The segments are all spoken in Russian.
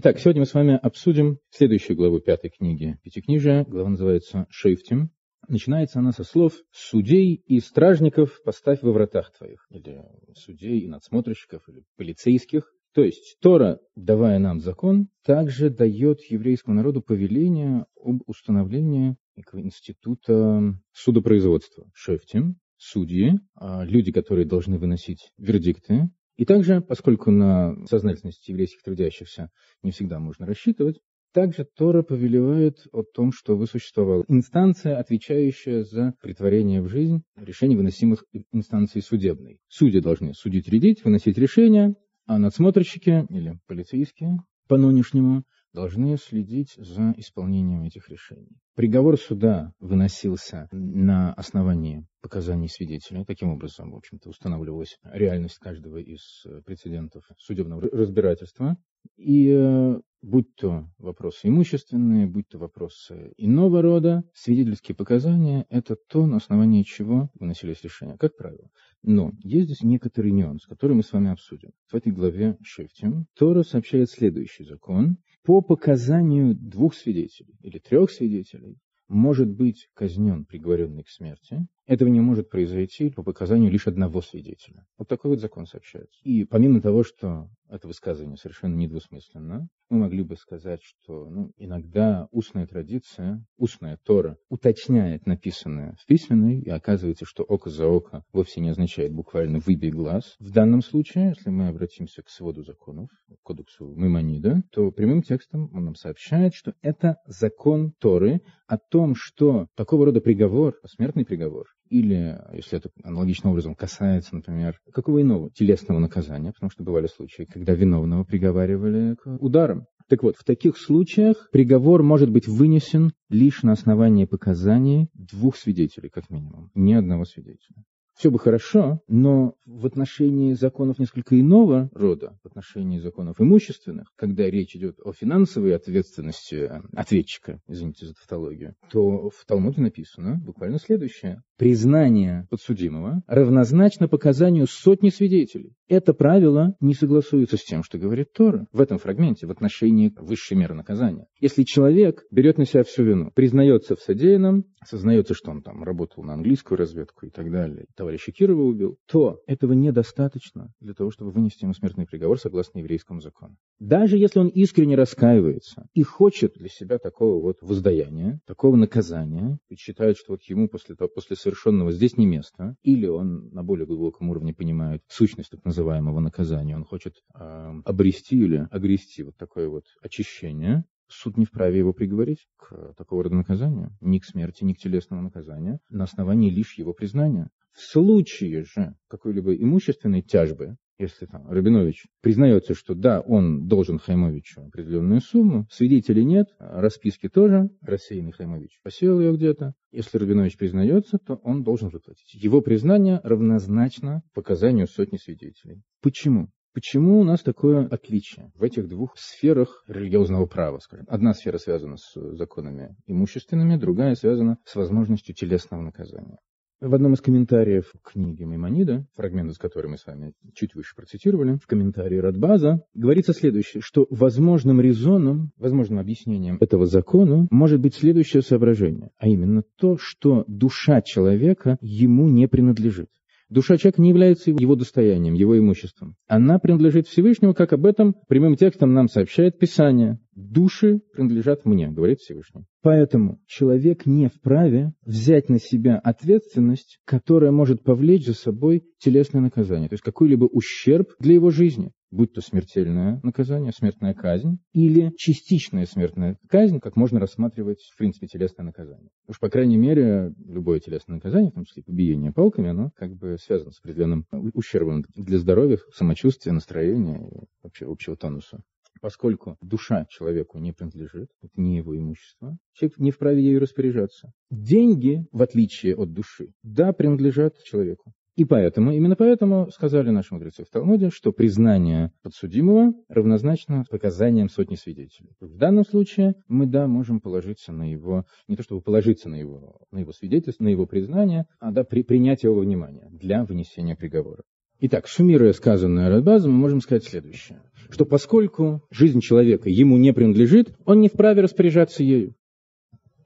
Итак, сегодня мы с вами обсудим следующую главу пятой книги Пятикнижия. Глава называется «Шейфтим». Начинается она со слов «Судей и стражников поставь во вратах твоих». Или судей и надсмотрщиков, или полицейских. То есть Тора, давая нам закон, также дает еврейскому народу повеление об установлении института судопроизводства. Шефтим, судьи, а люди, которые должны выносить вердикты, и также, поскольку на сознательность еврейских трудящихся не всегда можно рассчитывать, также Тора повелевает о том, чтобы существовала инстанция, отвечающая за притворение в жизнь решений, выносимых инстанцией судебной. Судьи должны судить, рядить, выносить решения, а надсмотрщики или полицейские по нынешнему должны следить за исполнением этих решений. Приговор суда выносился на основании показаний свидетелей. Таким образом, в общем-то, устанавливалась реальность каждого из прецедентов судебного разбирательства. И э, будь то вопросы имущественные, будь то вопросы иного рода, свидетельские показания – это то, на основании чего выносились решения, как правило. Но есть здесь некоторый нюанс, который мы с вами обсудим. В этой главе Шефтим Тора сообщает следующий закон. По показанию двух свидетелей или трех свидетелей может быть казнен приговоренный к смерти, этого не может произойти по показанию лишь одного свидетеля. Вот такой вот закон сообщается. И помимо того, что это высказывание совершенно недвусмысленно, мы могли бы сказать, что ну, иногда устная традиция, устная Тора уточняет написанное в письменной, и оказывается, что око за око вовсе не означает буквально «выбей глаз». В данном случае, если мы обратимся к своду законов, к кодексу Маймонида, то прямым текстом он нам сообщает, что это закон Торы о том, что такого рода приговор, смертный приговор, или, если это аналогичным образом касается, например, какого иного телесного наказания, потому что бывали случаи, когда виновного приговаривали к ударам. Так вот, в таких случаях приговор может быть вынесен лишь на основании показаний двух свидетелей, как минимум, ни одного свидетеля все бы хорошо, но в отношении законов несколько иного рода, в отношении законов имущественных, когда речь идет о финансовой ответственности э, ответчика, извините за тавтологию, то в Талмуде написано буквально следующее. Признание подсудимого равнозначно показанию сотни свидетелей. Это правило не согласуется с тем, что говорит Тора в этом фрагменте в отношении высшей меры наказания. Если человек берет на себя всю вину, признается в содеянном, сознается, что он там работал на английскую разведку и так далее, товарища Кирова убил, то этого недостаточно для того, чтобы вынести ему смертный приговор согласно еврейскому закону. Даже если он искренне раскаивается и хочет для себя такого вот воздаяния, такого наказания, и считает, что вот ему после, того, после совершенного здесь не место, или он на более глубоком уровне понимает сущность так называемого наказания, он хочет э, обрести или огрести вот такое вот очищение, суд не вправе его приговорить к такого рода наказанию, ни к смерти, ни к телесному наказанию, на основании лишь его признания. В случае же какой-либо имущественной тяжбы, если там Рабинович признается, что да, он должен Хаймовичу определенную сумму, свидетелей нет, расписки тоже, рассеянный Хаймович посеял ее где-то. Если Рабинович признается, то он должен заплатить. Его признание равнозначно показанию сотни свидетелей. Почему? Почему у нас такое отличие в этих двух сферах религиозного права, скажем? Одна сфера связана с законами имущественными, другая связана с возможностью телесного наказания. В одном из комментариев книги Маймонида, фрагмент из которой мы с вами чуть выше процитировали, в комментарии Радбаза, говорится следующее, что возможным резоном, возможным объяснением этого закона может быть следующее соображение, а именно то, что душа человека ему не принадлежит. Душа человека не является его достоянием, его имуществом. Она принадлежит Всевышнему, как об этом прямым текстом нам сообщает Писание. Души принадлежат мне, говорит Всевышний. Поэтому человек не вправе взять на себя ответственность, которая может повлечь за собой телесное наказание, то есть какой-либо ущерб для его жизни будь то смертельное наказание, смертная казнь, или частичная смертная казнь, как можно рассматривать, в принципе, телесное наказание. Уж, по крайней мере, любое телесное наказание, в том числе побиение палками, оно как бы связано с определенным ущербом для здоровья, самочувствия, настроения и вообще общего тонуса. Поскольку душа человеку не принадлежит, это не его имущество, человек не вправе ею распоряжаться. Деньги, в отличие от души, да, принадлежат человеку. И поэтому, именно поэтому сказали наши мудрецы в Талмуде, что признание подсудимого равнозначно показаниям сотни свидетелей. В данном случае мы, да, можем положиться на его, не то чтобы положиться на его, на его свидетельство, на его признание, а да, при, принять его внимание для вынесения приговора. Итак, суммируя сказанное Радбазом, мы можем сказать следующее. Что поскольку жизнь человека ему не принадлежит, он не вправе распоряжаться ею.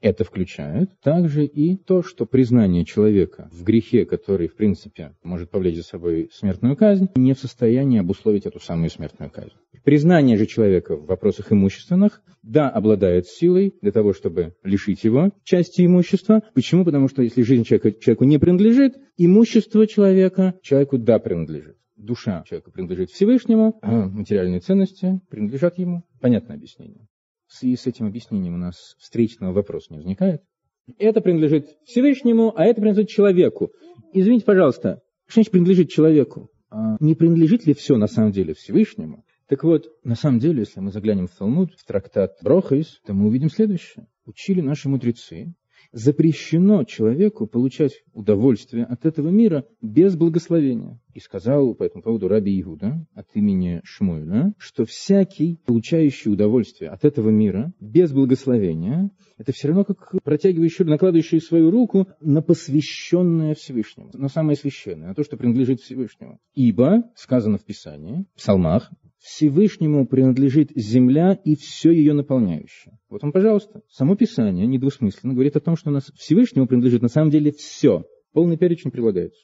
Это включает также и то, что признание человека в грехе, который, в принципе, может повлечь за собой смертную казнь, не в состоянии обусловить эту самую смертную казнь. Признание же человека в вопросах имущественных, да, обладает силой для того, чтобы лишить его части имущества. Почему? Потому что если жизнь человека человеку не принадлежит, имущество человека человеку да принадлежит. Душа человека принадлежит Всевышнему, а материальные ценности принадлежат ему. Понятное объяснение в связи с этим объяснением у нас встречного вопроса не возникает. Это принадлежит Всевышнему, а это принадлежит человеку. Извините, пожалуйста, что значит принадлежит человеку? А не принадлежит ли все на самом деле Всевышнему? Так вот, на самом деле, если мы заглянем в Талмуд, в трактат Брохайс, то мы увидим следующее. Учили наши мудрецы, запрещено человеку получать удовольствие от этого мира без благословения. И сказал по этому поводу Раби Иуда от имени Шмуэля, что всякий, получающий удовольствие от этого мира без благословения, это все равно как протягивающий, накладывающий свою руку на посвященное Всевышнему, на самое священное, на то, что принадлежит Всевышнему. Ибо, сказано в Писании, в псалмах, Всевышнему принадлежит земля и все ее наполняющее. Вот вам, пожалуйста, само Писание недвусмысленно говорит о том, что у нас Всевышнему принадлежит на самом деле все. Полный перечень прилагается.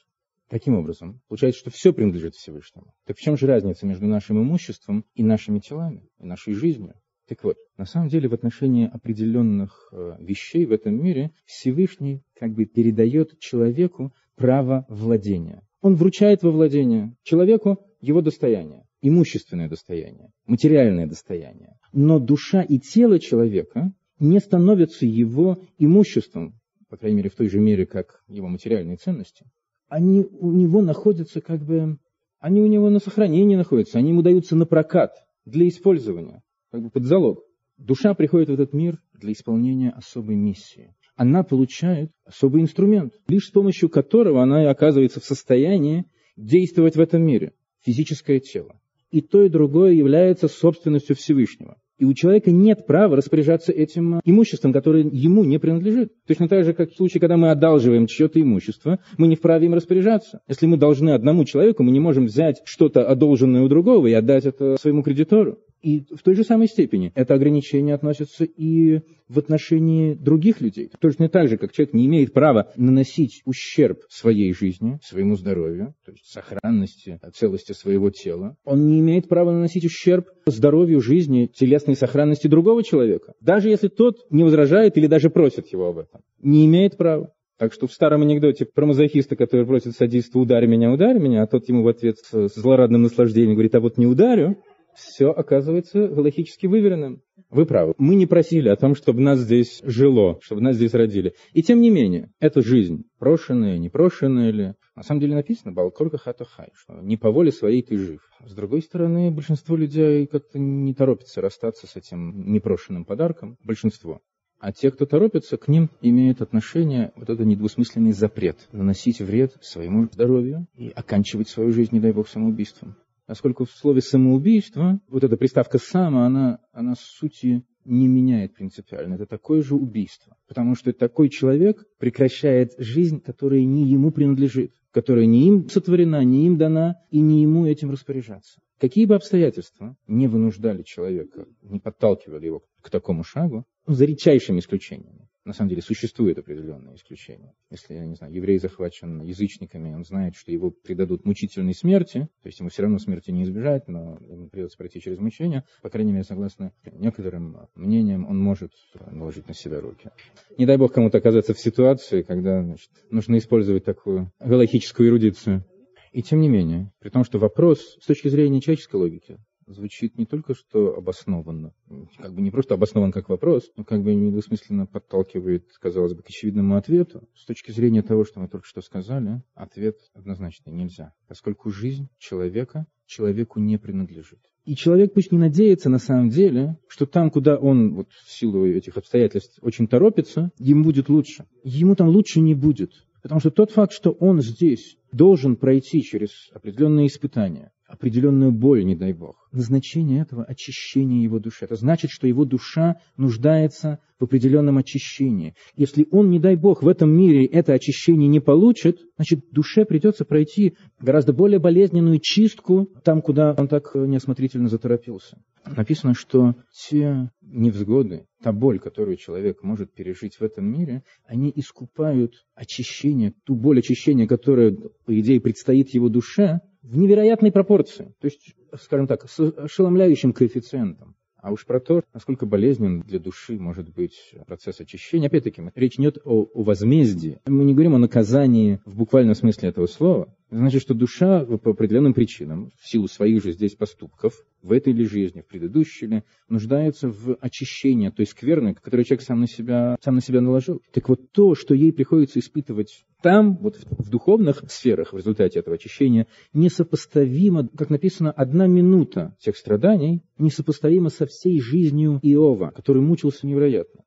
Таким образом, получается, что все принадлежит Всевышнему. Так в чем же разница между нашим имуществом и нашими телами, и нашей жизнью? Так вот, на самом деле в отношении определенных э, вещей в этом мире Всевышний как бы передает человеку право владения. Он вручает во владение человеку его достояние, имущественное достояние, материальное достояние. Но душа и тело человека не становятся его имуществом, по крайней мере в той же мере, как его материальные ценности они у него находятся как бы, они у него на сохранении находятся, они ему даются на прокат для использования, как бы под залог. Душа приходит в этот мир для исполнения особой миссии. Она получает особый инструмент, лишь с помощью которого она и оказывается в состоянии действовать в этом мире. Физическое тело. И то, и другое является собственностью Всевышнего. И у человека нет права распоряжаться этим имуществом, которое ему не принадлежит. Точно так же, как в случае, когда мы одалживаем чье-то имущество, мы не вправе им распоряжаться. Если мы должны одному человеку, мы не можем взять что-то одолженное у другого и отдать это своему кредитору. И в той же самой степени это ограничение относится и в отношении других людей. Точно так же, как человек не имеет права наносить ущерб своей жизни, своему здоровью, то есть сохранности, целости своего тела, он не имеет права наносить ущерб здоровью, жизни, телесной сохранности другого человека. Даже если тот не возражает или даже просит его об этом. Не имеет права. Так что в старом анекдоте про мазохиста, который просит садиста «ударь меня, ударь меня», а тот ему в ответ с злорадным наслаждением говорит «а вот не ударю», все оказывается галактически выверенным. Вы правы. Мы не просили о том, чтобы нас здесь жило, чтобы нас здесь родили. И тем не менее, эта жизнь, прошенная, непрошенная ли, на самом деле написано «Балкорка хатахай», что не по воле своей ты жив. С другой стороны, большинство людей как-то не торопится расстаться с этим непрошенным подарком. Большинство. А те, кто торопится, к ним имеет отношение вот этот недвусмысленный запрет наносить вред своему здоровью и оканчивать свою жизнь, не дай бог, самоубийством поскольку в слове самоубийство, вот эта приставка «само», она, она сути не меняет принципиально. Это такое же убийство. Потому что такой человек прекращает жизнь, которая не ему принадлежит, которая не им сотворена, не им дана, и не ему этим распоряжаться. Какие бы обстоятельства не вынуждали человека, не подталкивали его к такому шагу, за редчайшими исключениями. На самом деле существует определенное исключение. Если, я не знаю, еврей захвачен язычниками, он знает, что его предадут мучительной смерти, то есть ему все равно смерти не избежать, но ему придется пройти через мучение. По крайней мере, согласно некоторым мнениям, он может наложить на себя руки. Не дай бог кому-то оказаться в ситуации, когда значит, нужно использовать такую галактическую эрудицию. И тем не менее, при том, что вопрос с точки зрения человеческой логики звучит не только что обоснованно, как бы не просто обоснован как вопрос, но как бы недвусмысленно подталкивает, казалось бы, к очевидному ответу. С точки зрения того, что мы только что сказали, ответ однозначно нельзя, поскольку жизнь человека человеку не принадлежит. И человек пусть не надеется на самом деле, что там, куда он вот в силу этих обстоятельств очень торопится, ему будет лучше. Ему там лучше не будет. Потому что тот факт, что он здесь должен пройти через определенные испытания, определенную боль, не дай бог. Назначение этого – очищение его души. Это значит, что его душа нуждается в определенном очищении. Если он, не дай бог, в этом мире это очищение не получит, значит, душе придется пройти гораздо более болезненную чистку там, куда он так неосмотрительно заторопился. Написано, что те невзгоды, та боль, которую человек может пережить в этом мире, они искупают очищение, ту боль очищения, которая, по идее, предстоит его душе, в невероятной пропорции. То есть, скажем так, с ошеломляющим коэффициентом. А уж про то, насколько болезнен для души может быть процесс очищения, опять-таки, речь идет о, о возмездии. Мы не говорим о наказании в буквальном смысле этого слова. Значит, что душа по определенным причинам, в силу своих же здесь поступков, в этой ли жизни, в предыдущей ли, нуждается в очищении той скверны, которую человек сам на себя, сам на себя наложил. Так вот, то, что ей приходится испытывать там, вот в, духовных сферах в результате этого очищения, несопоставимо, как написано, одна минута тех страданий несопоставима со всей жизнью Иова, который мучился невероятно.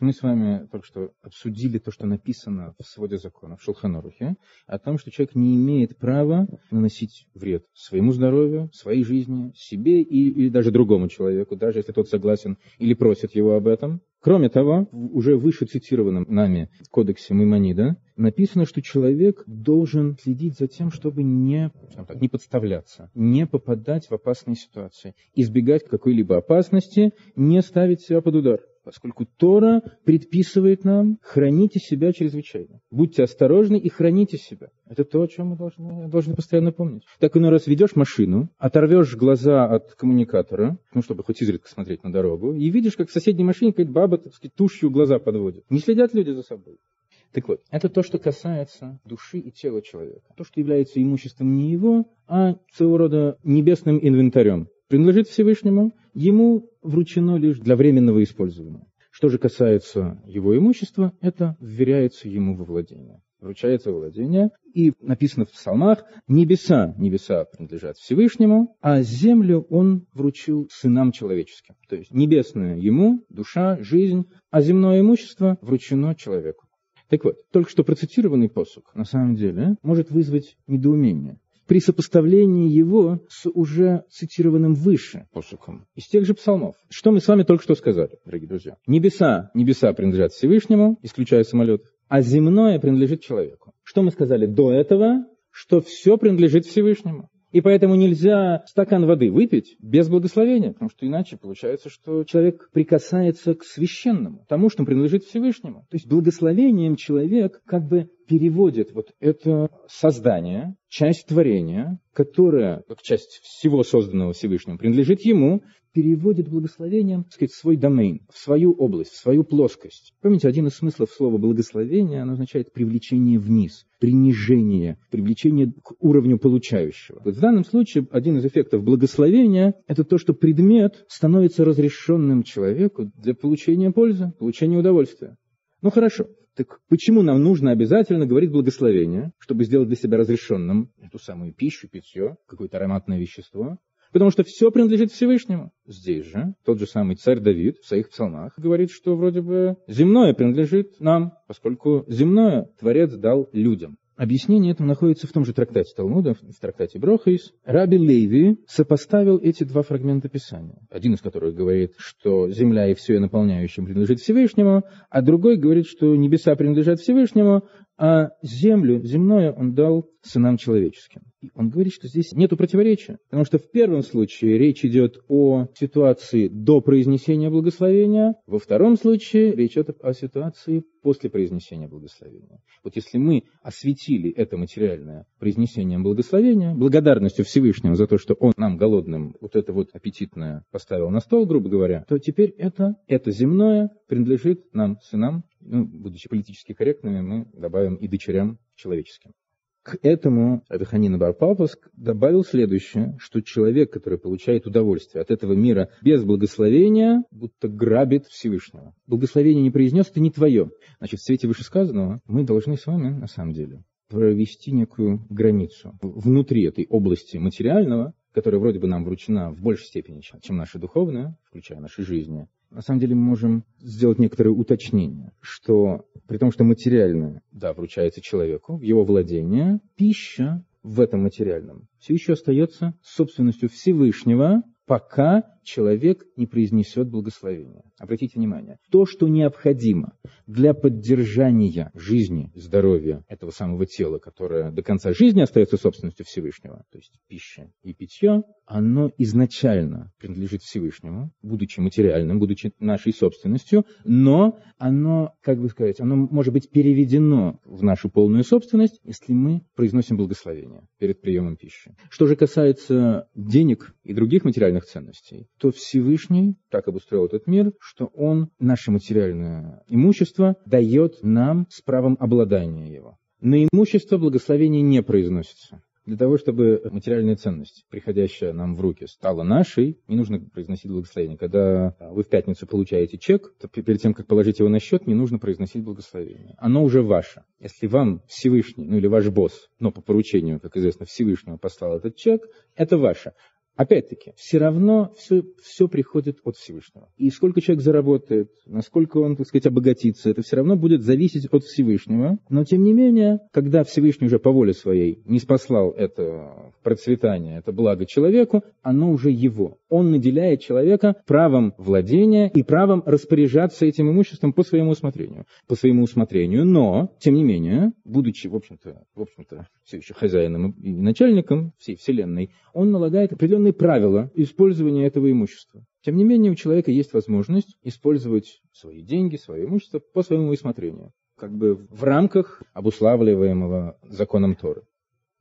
Мы с вами только что обсудили то, что написано в своде закона, в Шелханорухе, о том, что человек не имеет права наносить вред своему здоровью, своей жизни, себе и, или даже другому человеку, даже если тот согласен или просит его об этом. Кроме того, в уже выше цитированном нами кодексе Маймонида написано, что человек должен следить за тем, чтобы не, так, не подставляться, не попадать в опасные ситуации, избегать какой-либо опасности, не ставить себя под удар поскольку Тора предписывает нам храните себя чрезвычайно. Будьте осторожны и храните себя. Это то, о чем мы должны, должны постоянно помнить. Так иной раз ведешь машину, оторвешь глаза от коммуникатора, ну, чтобы хоть изредка смотреть на дорогу, и видишь, как в соседней машине какая-то баба, так сказать, тушью глаза подводит. Не следят люди за собой. Так вот, это то, что касается души и тела человека. То, что является имуществом не его, а своего рода небесным инвентарем. Принадлежит Всевышнему, ему вручено лишь для временного использования. Что же касается его имущества, это вверяется ему во владение. Вручается владение, и написано в псалмах, небеса, небеса принадлежат Всевышнему, а землю он вручил сынам человеческим. То есть небесное ему, душа, жизнь, а земное имущество вручено человеку. Так вот, только что процитированный посук, на самом деле, может вызвать недоумение при сопоставлении его с уже цитированным выше посухом из тех же псалмов. Что мы с вами только что сказали, дорогие друзья? Небеса, небеса принадлежат Всевышнему, исключая самолет, а земное принадлежит человеку. Что мы сказали до этого? Что все принадлежит Всевышнему. И поэтому нельзя стакан воды выпить без благословения, потому что иначе получается, что человек прикасается к священному, тому, что принадлежит Всевышнему. То есть благословением человек как бы переводит вот это создание, часть творения, которая, как часть всего созданного Всевышним, принадлежит ему, переводит благословением, так сказать, в свой домен, в свою область, в свою плоскость. Помните, один из смыслов слова благословение, оно означает привлечение вниз, принижение, привлечение к уровню получающего. Вот в данном случае один из эффектов благословения – это то, что предмет становится разрешенным человеку для получения пользы, получения удовольствия. Ну хорошо, так почему нам нужно обязательно говорить благословение, чтобы сделать для себя разрешенным эту самую пищу, питье, какое-то ароматное вещество? Потому что все принадлежит Всевышнему. Здесь же тот же самый царь Давид в своих псалмах говорит, что вроде бы земное принадлежит нам, поскольку земное Творец дал людям. Объяснение этому находится в том же трактате Талмуда, в трактате Брохаис. Раби Леви сопоставил эти два фрагмента Писания. Один из которых говорит, что земля и все наполняющее принадлежит Всевышнему, а другой говорит, что небеса принадлежат Всевышнему, а землю, земное он дал сынам человеческим. Он говорит, что здесь нет противоречия, потому что в первом случае речь идет о ситуации до произнесения благословения, во втором случае речь идет о ситуации после произнесения благословения. Вот если мы осветили это материальное произнесением благословения, благодарностью Всевышнему за то, что он нам голодным вот это вот аппетитное поставил на стол, грубо говоря, то теперь это, это земное принадлежит нам, сынам, ну, будучи политически корректными, мы добавим и дочерям человеческим. К этому Раханина Барпапуск добавил следующее, что человек, который получает удовольствие от этого мира без благословения, будто грабит Всевышнего. Благословение не произнес, это не твое. Значит, в свете вышесказанного мы должны с вами, на самом деле, провести некую границу внутри этой области материального, которая вроде бы нам вручена в большей степени, чем наша духовная, включая наши жизни, на самом деле мы можем сделать некоторые уточнения, что при том, что материальное, да, вручается человеку в его владение, пища в этом материальном все еще остается собственностью Всевышнего, пока человек не произнесет благословение. Обратите внимание, то, что необходимо для поддержания жизни, здоровья этого самого тела, которое до конца жизни остается собственностью Всевышнего, то есть пища и питье, оно изначально принадлежит Всевышнему, будучи материальным, будучи нашей собственностью, но оно, как бы сказать, оно может быть переведено в нашу полную собственность, если мы произносим благословение перед приемом пищи. Что же касается денег и других материальных ценностей, то Всевышний так обустроил этот мир, что Он наше материальное имущество дает нам с правом обладания его. На имущество благословение не произносится. Для того, чтобы материальная ценность, приходящая нам в руки, стала нашей, не нужно произносить благословение. Когда вы в пятницу получаете чек, то перед тем, как положить его на счет, не нужно произносить благословение. Оно уже ваше. Если вам Всевышний, ну или ваш босс, но по поручению, как известно, Всевышнего послал этот чек, это ваше. Опять-таки, все равно все, все приходит от Всевышнего. И сколько человек заработает, насколько он, так сказать, обогатится, это все равно будет зависеть от Всевышнего. Но, тем не менее, когда Всевышний уже по воле своей не спаслал это процветание, это благо человеку, оно уже его. Он наделяет человека правом владения и правом распоряжаться этим имуществом по своему усмотрению. По своему усмотрению. Но, тем не менее, будучи, в общем-то, в общем-то все еще хозяином и начальником всей Вселенной, он налагает определенные правила использования этого имущества. Тем не менее, у человека есть возможность использовать свои деньги, свое имущество по своему усмотрению, как бы в рамках обуславливаемого законом Торы.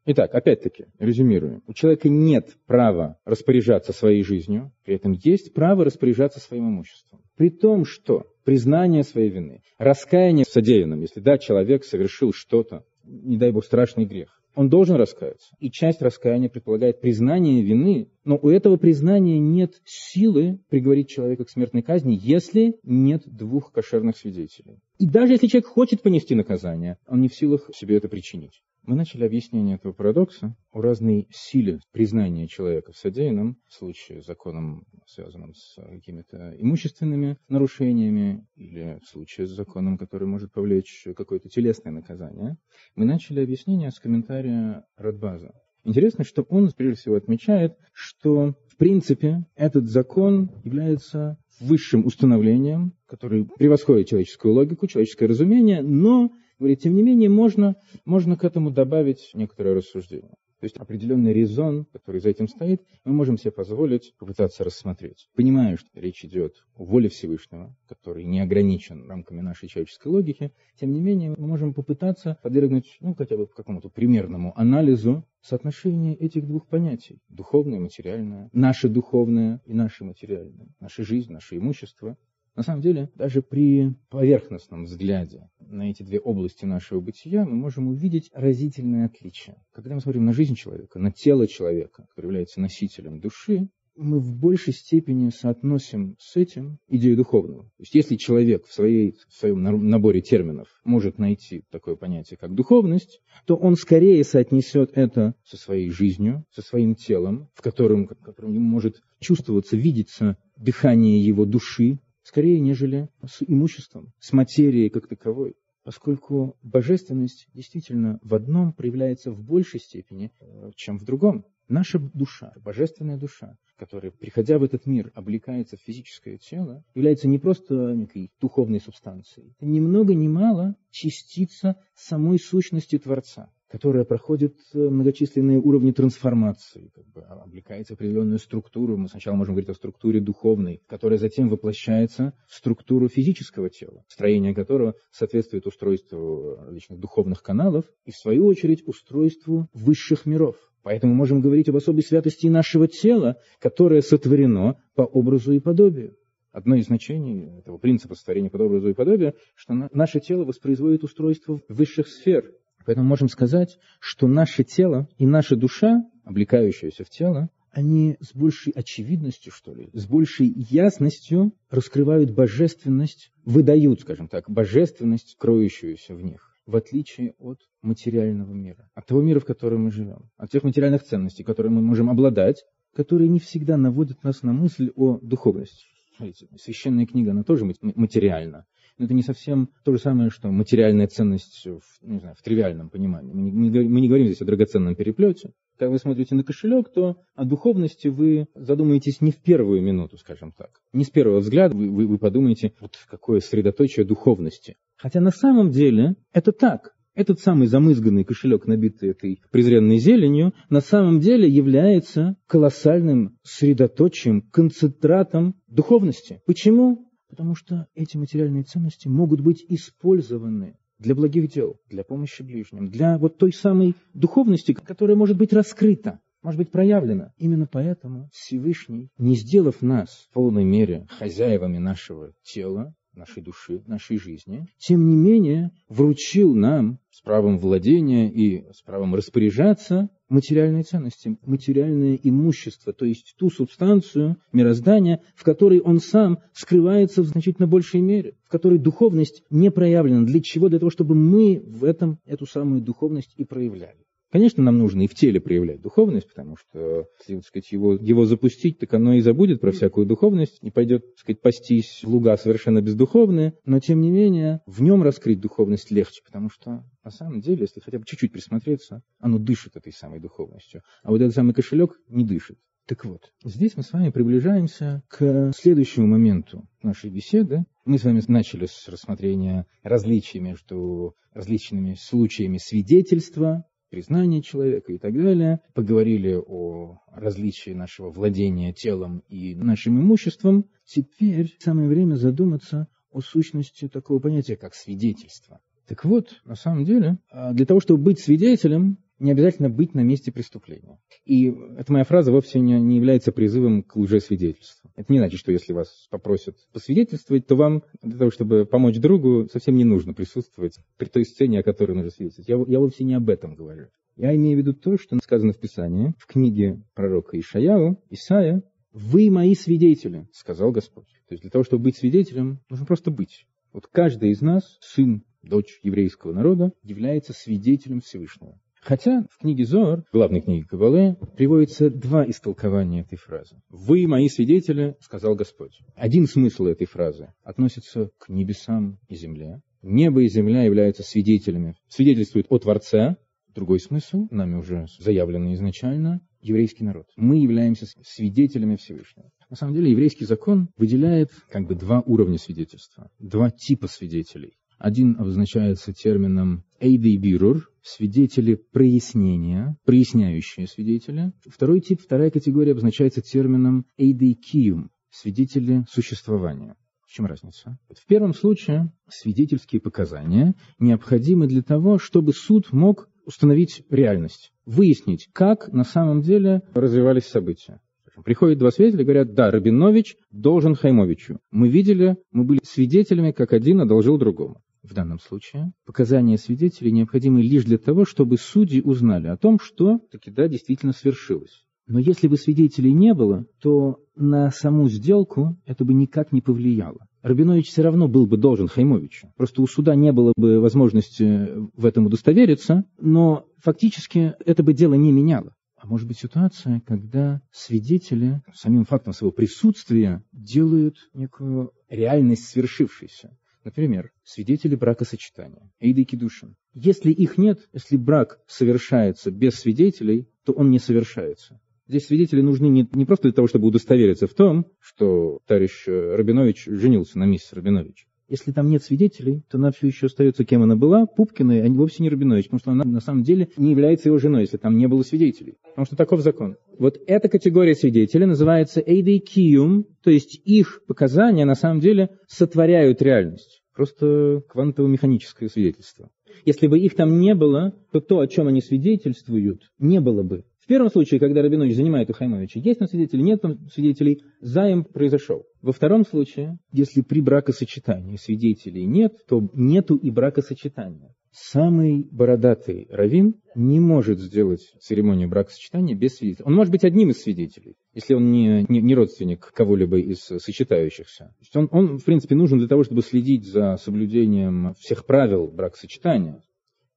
Итак, опять-таки, резюмируем. У человека нет права распоряжаться своей жизнью, при этом есть право распоряжаться своим имуществом. При том, что признание своей вины, раскаяние в содеянном, если да, человек совершил что-то, не дай бог, страшный грех, он должен раскаяться. И часть раскаяния предполагает признание вины, но у этого признания нет силы приговорить человека к смертной казни, если нет двух кошерных свидетелей. И даже если человек хочет понести наказание, он не в силах себе это причинить. Мы начали объяснение этого парадокса о разной силе признания человека в содеянном, в случае с законом, связанным с какими-то имущественными нарушениями, или в случае с законом, который может повлечь какое-то телесное наказание. Мы начали объяснение с комментария Радбаза. Интересно, что он, прежде всего, отмечает, что, в принципе, этот закон является высшим установлением, который превосходит человеческую логику, человеческое разумение, но Говорит, тем не менее, можно, можно к этому добавить некоторое рассуждение. То есть определенный резон, который за этим стоит, мы можем себе позволить попытаться рассмотреть. Понимаю, что речь идет о воле Всевышнего, который не ограничен рамками нашей человеческой логики. Тем не менее, мы можем попытаться подвергнуть, ну, хотя бы какому-то примерному анализу соотношения этих двух понятий. Духовное, материальное. Наше духовное и наше материальное. Наша жизнь, наше имущество. На самом деле, даже при поверхностном взгляде на эти две области нашего бытия мы можем увидеть разительное отличие. Когда мы смотрим на жизнь человека, на тело человека, который является носителем души, мы в большей степени соотносим с этим идею духовного. То есть если человек в, своей, в своем наборе терминов может найти такое понятие, как духовность, то он скорее соотнесет это со своей жизнью, со своим телом, в котором, в котором ему может чувствоваться, видеться дыхание его души, скорее, нежели с имуществом, с материей как таковой. Поскольку божественность действительно в одном проявляется в большей степени, э, чем в другом. Наша душа, божественная душа, которая, приходя в этот мир, облекается в физическое тело, является не просто некой духовной субстанцией, это ни много ни мало частица самой сущности Творца которая проходит э, многочисленные уровни трансформации, как бы облекается в определенную структуру. Мы сначала можем говорить о структуре духовной, которая затем воплощается в структуру физического тела, строение которого соответствует устройству различных духовных каналов и, в свою очередь, устройству высших миров. Поэтому можем говорить об особой святости нашего тела, которое сотворено по образу и подобию. Одно из значений этого принципа сотворения по образу и подобию, что наше тело воспроизводит устройство высших сфер, Поэтому можем сказать, что наше тело и наша душа, облекающаяся в тело, они с большей очевидностью, что ли, с большей ясностью раскрывают божественность, выдают, скажем так, божественность, кроющуюся в них, в отличие от материального мира, от того мира, в котором мы живем, от тех материальных ценностей, которые мы можем обладать, которые не всегда наводят нас на мысль о духовности. Смотрите, священная книга, она тоже материальна. Но это не совсем то же самое, что материальная ценность в, не знаю, в тривиальном понимании. Мы не, мы не говорим здесь о драгоценном переплете. Когда вы смотрите на кошелек, то о духовности вы задумаетесь не в первую минуту, скажем так. Не с первого взгляда вы, вы, вы подумаете, вот какое средоточие духовности. Хотя на самом деле это так. Этот самый замызганный кошелек, набитый этой презренной зеленью, на самом деле является колоссальным средоточием, концентратом духовности. Почему? Потому что эти материальные ценности могут быть использованы для благих дел, для помощи ближним, для вот той самой духовности, которая может быть раскрыта, может быть проявлена. Именно поэтому Всевышний, не сделав нас в полной мере хозяевами нашего тела, нашей души, нашей жизни, тем не менее вручил нам с правом владения и с правом распоряжаться материальные ценности, материальное имущество, то есть ту субстанцию мироздания, в которой он сам скрывается в значительно большей мере, в которой духовность не проявлена. Для чего? Для того, чтобы мы в этом эту самую духовность и проявляли. Конечно, нам нужно и в теле проявлять духовность, потому что, если так сказать, его, его запустить, так оно и забудет про всякую духовность, и пойдет, так сказать, пастись в луга совершенно бездуховные, но, тем не менее, в нем раскрыть духовность легче, потому что, на самом деле, если хотя бы чуть-чуть присмотреться, оно дышит этой самой духовностью, а вот этот самый кошелек не дышит. Так вот, здесь мы с вами приближаемся к следующему моменту нашей беседы. Мы с вами начали с рассмотрения различий между различными случаями свидетельства признание человека и так далее. Поговорили о различии нашего владения телом и нашим имуществом. Теперь самое время задуматься о сущности такого понятия, как свидетельство. Так вот, на самом деле, а, для того, чтобы быть свидетелем, не обязательно быть на месте преступления. И эта моя фраза вовсе не, не является призывом к лжесвидетельству. Это не значит, что если вас попросят посвидетельствовать, то вам для того, чтобы помочь другу, совсем не нужно присутствовать при той сцене, о которой нужно свидетельствовать. Я, я вовсе не об этом говорю. Я имею в виду то, что сказано в Писании, в книге пророка Ишаяу, Исаия, «Вы мои свидетели», — сказал Господь. То есть для того, чтобы быть свидетелем, нужно просто быть. Вот каждый из нас, сын, дочь еврейского народа, является свидетелем Всевышнего. Хотя в книге Зор, главной книге Кабалы, приводится два истолкования этой фразы. «Вы мои свидетели», — сказал Господь. Один смысл этой фразы относится к небесам и земле. Небо и земля являются свидетелями, свидетельствуют о Творце. Другой смысл, нами уже заявленный изначально, еврейский народ. Мы являемся свидетелями Всевышнего. На самом деле еврейский закон выделяет как бы два уровня свидетельства, два типа свидетелей. Один обозначается термином «эйдей бирур», свидетели прояснения, проясняющие свидетели. Второй тип, вторая категория обозначается термином «эйдей киум», свидетели существования. В чем разница? В первом случае свидетельские показания необходимы для того, чтобы суд мог установить реальность, выяснить, как на самом деле развивались события. Приходят два свидетеля и говорят, да, Рабинович должен Хаймовичу. Мы видели, мы были свидетелями, как один одолжил другому. В данном случае показания свидетелей необходимы лишь для того, чтобы судьи узнали о том, что таки да, действительно свершилось. Но если бы свидетелей не было, то на саму сделку это бы никак не повлияло. Рабинович все равно был бы должен Хаймовичу. Просто у суда не было бы возможности в этом удостовериться, но фактически это бы дело не меняло. А может быть ситуация, когда свидетели самим фактом своего присутствия делают некую реальность свершившейся. Например, свидетели бракосочетания, Эйды Кедушин. Если их нет, если брак совершается без свидетелей, то он не совершается. Здесь свидетели нужны не, не просто для того, чтобы удостовериться в том, что товарищ Рабинович женился на миссис Рабинович. Если там нет свидетелей, то она все еще остается кем она была, Пупкиной, а вовсе не Рабинович, потому что она на самом деле не является его женой, если там не было свидетелей. Потому что таков закон. Вот эта категория свидетелей называется эйдейкиум, то есть их показания на самом деле сотворяют реальность. Просто квантово-механическое свидетельство. Если бы их там не было, то то, о чем они свидетельствуют, не было бы. В первом случае, когда Рабинович занимает у Хаймовича, есть там свидетели, нет там свидетелей, займ произошел. Во втором случае, если при бракосочетании свидетелей нет, то нету и бракосочетания. Самый бородатый раввин не может сделать церемонию бракосочетания без свидетелей. Он может быть одним из свидетелей, если он не, не, не родственник кого-либо из сочетающихся. Он, он, в принципе, нужен для того, чтобы следить за соблюдением всех правил бракосочетания.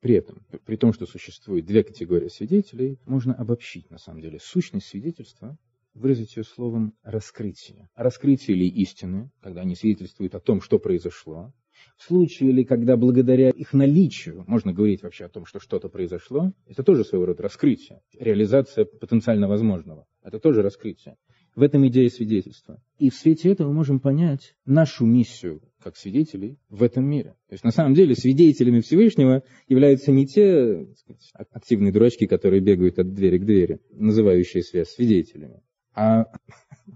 При этом, при том, что существует две категории свидетелей, можно обобщить, на самом деле, сущность свидетельства, выразить ее словом «раскрытие». Раскрытие ли истины, когда они свидетельствуют о том, что произошло, В случае ли, когда благодаря их наличию можно говорить вообще о том, что что-то произошло, это тоже своего рода раскрытие, реализация потенциально возможного. Это тоже раскрытие. В этом идея свидетельства. И в свете этого мы можем понять нашу миссию как свидетелей в этом мире. То есть на самом деле свидетелями Всевышнего являются не те сказать, активные дурачки, которые бегают от двери к двери, называющие себя свидетелями, а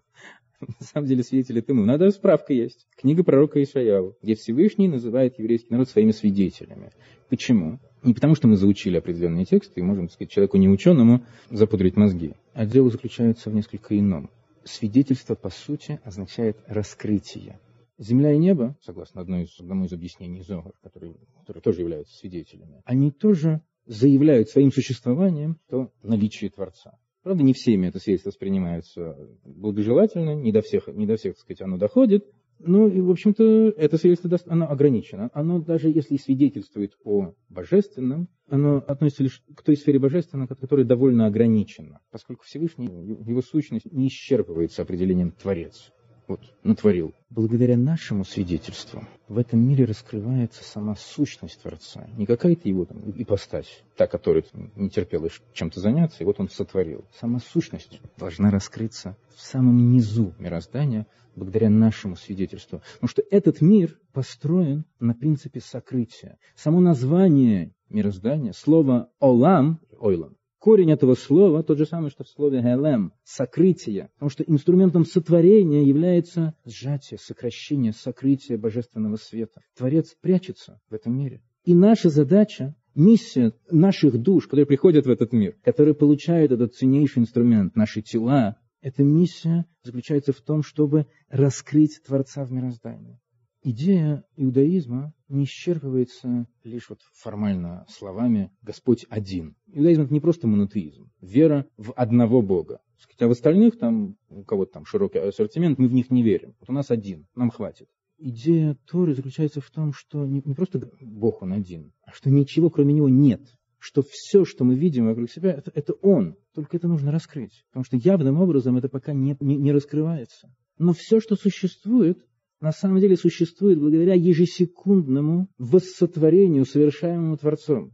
на самом деле свидетели это мы. Надо справка есть. Книга пророка Ишаяу, где Всевышний называет еврейский народ своими свидетелями. Почему? Не потому, что мы заучили определенные тексты и можем, так сказать, человеку неученому запудрить мозги. А дело заключается в несколько ином свидетельство, по сути, означает раскрытие. Земля и небо, согласно одной из, одному из объяснений Зогар, которые, которые тоже являются свидетелями, они тоже заявляют своим существованием то наличие Творца. Правда, не всеми это свидетельство воспринимается благожелательно, не до всех, не до всех, так сказать, оно доходит, ну, и, в общем-то, это свидетельство, оно ограничено. Оно даже если свидетельствует о божественном, оно относится лишь к той сфере божественного, которая довольно ограничена, поскольку Всевышний, его сущность не исчерпывается определением «творец» вот, натворил. Благодаря нашему свидетельству в этом мире раскрывается сама сущность Творца. Не какая-то его там ипостась, та, которая не терпела чем-то заняться, и вот он сотворил. Сама сущность должна раскрыться в самом низу мироздания, благодаря нашему свидетельству. Потому что этот мир построен на принципе сокрытия. Само название мироздания, слово «олам», «ойлам», Корень этого слова тот же самый, что в слове «гелем» – сокрытие. Потому что инструментом сотворения является сжатие, сокращение, сокрытие божественного света. Творец прячется в этом мире. И наша задача, миссия наших душ, которые приходят в этот мир, которые получают этот ценнейший инструмент, наши тела, эта миссия заключается в том, чтобы раскрыть Творца в мироздании. Идея иудаизма не исчерпывается лишь вот формально словами «Господь один». Иудаизм – это не просто монотеизм, вера в одного Бога. А в остальных, там, у кого-то там широкий ассортимент, мы в них не верим. Вот у нас один, нам хватит. Идея Торы заключается в том, что не, просто Бог Он один, а что ничего кроме Него нет. Что все, что мы видим вокруг себя, это, это Он. Только это нужно раскрыть. Потому что явным образом это пока не, не, не раскрывается. Но все, что существует, на самом деле существует благодаря ежесекундному воссотворению, совершаемому Творцом.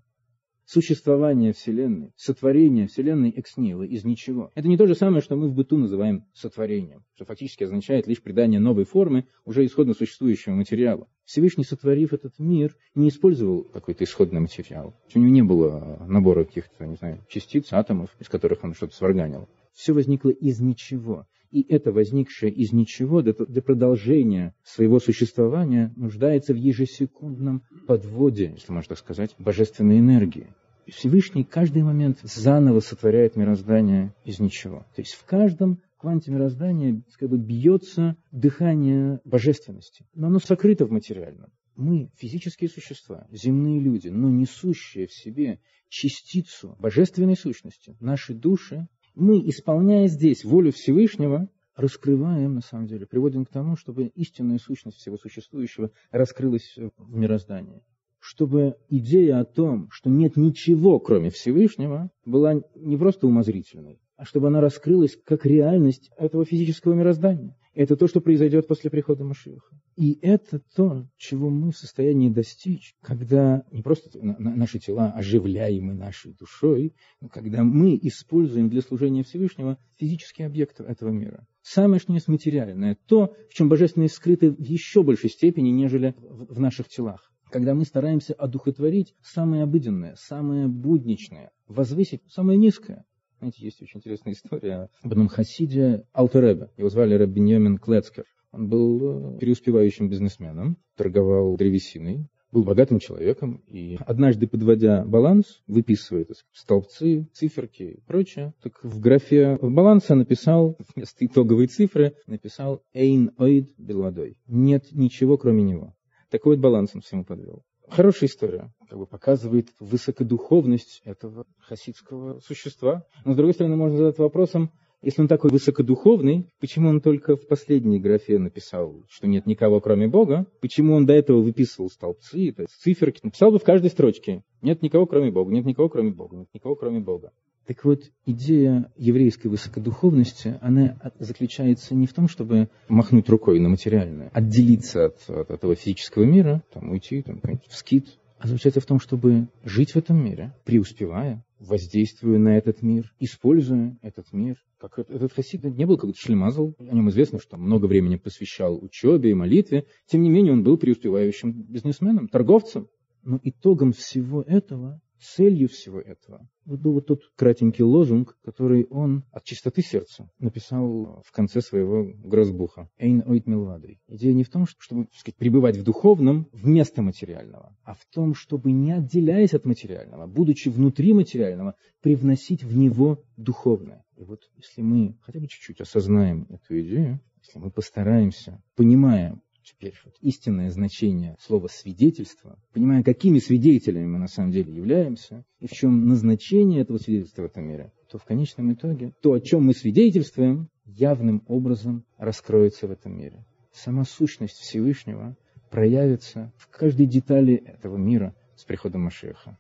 Существование Вселенной, сотворение Вселенной экснила из ничего. Это не то же самое, что мы в быту называем сотворением, что фактически означает лишь придание новой формы уже исходно существующего материала. Всевышний, сотворив этот мир, не использовал какой-то исходный материал. У него не было набора каких-то, не знаю, частиц, атомов, из которых он что-то сварганил. Все возникло из ничего. И это возникшее из ничего для продолжения своего существования нуждается в ежесекундном подводе, если можно так сказать, божественной энергии. Всевышний каждый момент заново сотворяет мироздание из ничего. То есть в каждом кванте мироздания как бы бьется дыхание божественности, но оно сокрыто в материальном. Мы физические существа, земные люди, но несущие в себе частицу божественной сущности. Наши души мы, исполняя здесь волю Всевышнего, раскрываем, на самом деле, приводим к тому, чтобы истинная сущность всего существующего раскрылась в мироздании. Чтобы идея о том, что нет ничего, кроме Всевышнего, была не просто умозрительной, а чтобы она раскрылась как реальность этого физического мироздания. Это то, что произойдет после прихода Машиаха. И это то, чего мы в состоянии достичь, когда не просто наши тела оживляемы нашей душой, но когда мы используем для служения Всевышнего физические объекты этого мира. Самое что есть материальное, то, в чем божественное скрыто в еще большей степени, нежели в наших телах. Когда мы стараемся одухотворить самое обыденное, самое будничное, возвысить самое низкое, знаете, есть очень интересная история об одном хасиде Алтеребе. Его звали Раббиньямин Клецкер. Он был э, преуспевающим бизнесменом, торговал древесиной, был богатым человеком, и однажды, подводя баланс, выписывает столбцы, циферки и прочее, так в графе баланса написал, вместо итоговой цифры, написал «Эйн оид белводой». Нет ничего, кроме него. Такой вот баланс он всему подвел. Хорошая история, как бы показывает высокодуховность этого хасидского существа. Но, с другой стороны, можно задать вопросом, если он такой высокодуховный, почему он только в последней графе написал, что нет никого, кроме Бога? Почему он до этого выписывал столбцы, то есть циферки? Написал бы в каждой строчке, нет никого, кроме Бога, нет никого, кроме Бога, нет никого, кроме Бога. Так вот, идея еврейской высокодуховности, она заключается не в том, чтобы махнуть рукой на материальное, отделиться от, от этого физического мира, там, уйти там, в скит, а заключается в том, чтобы жить в этом мире, преуспевая, воздействуя на этот мир, используя этот мир. Как этот хасид не был как шлемазл, о нем известно, что много времени посвящал учебе и молитве, тем не менее он был преуспевающим бизнесменом, торговцем. Но итогом всего этого Целью всего этого вот был вот тот кратенький лозунг, который он от чистоты сердца написал в конце своего грозбуха. «Эйн ойт милвадой». Идея не в том, чтобы так сказать, пребывать в духовном вместо материального, а в том, чтобы не отделяясь от материального, будучи внутри материального, привносить в него духовное. И вот если мы хотя бы чуть-чуть осознаем эту идею, если мы постараемся, понимая, теперь вот истинное значение слова «свидетельство», понимая, какими свидетелями мы на самом деле являемся, и в чем назначение этого свидетельства в этом мире, то в конечном итоге то, о чем мы свидетельствуем, явным образом раскроется в этом мире. Сама сущность Всевышнего проявится в каждой детали этого мира с приходом Машеха.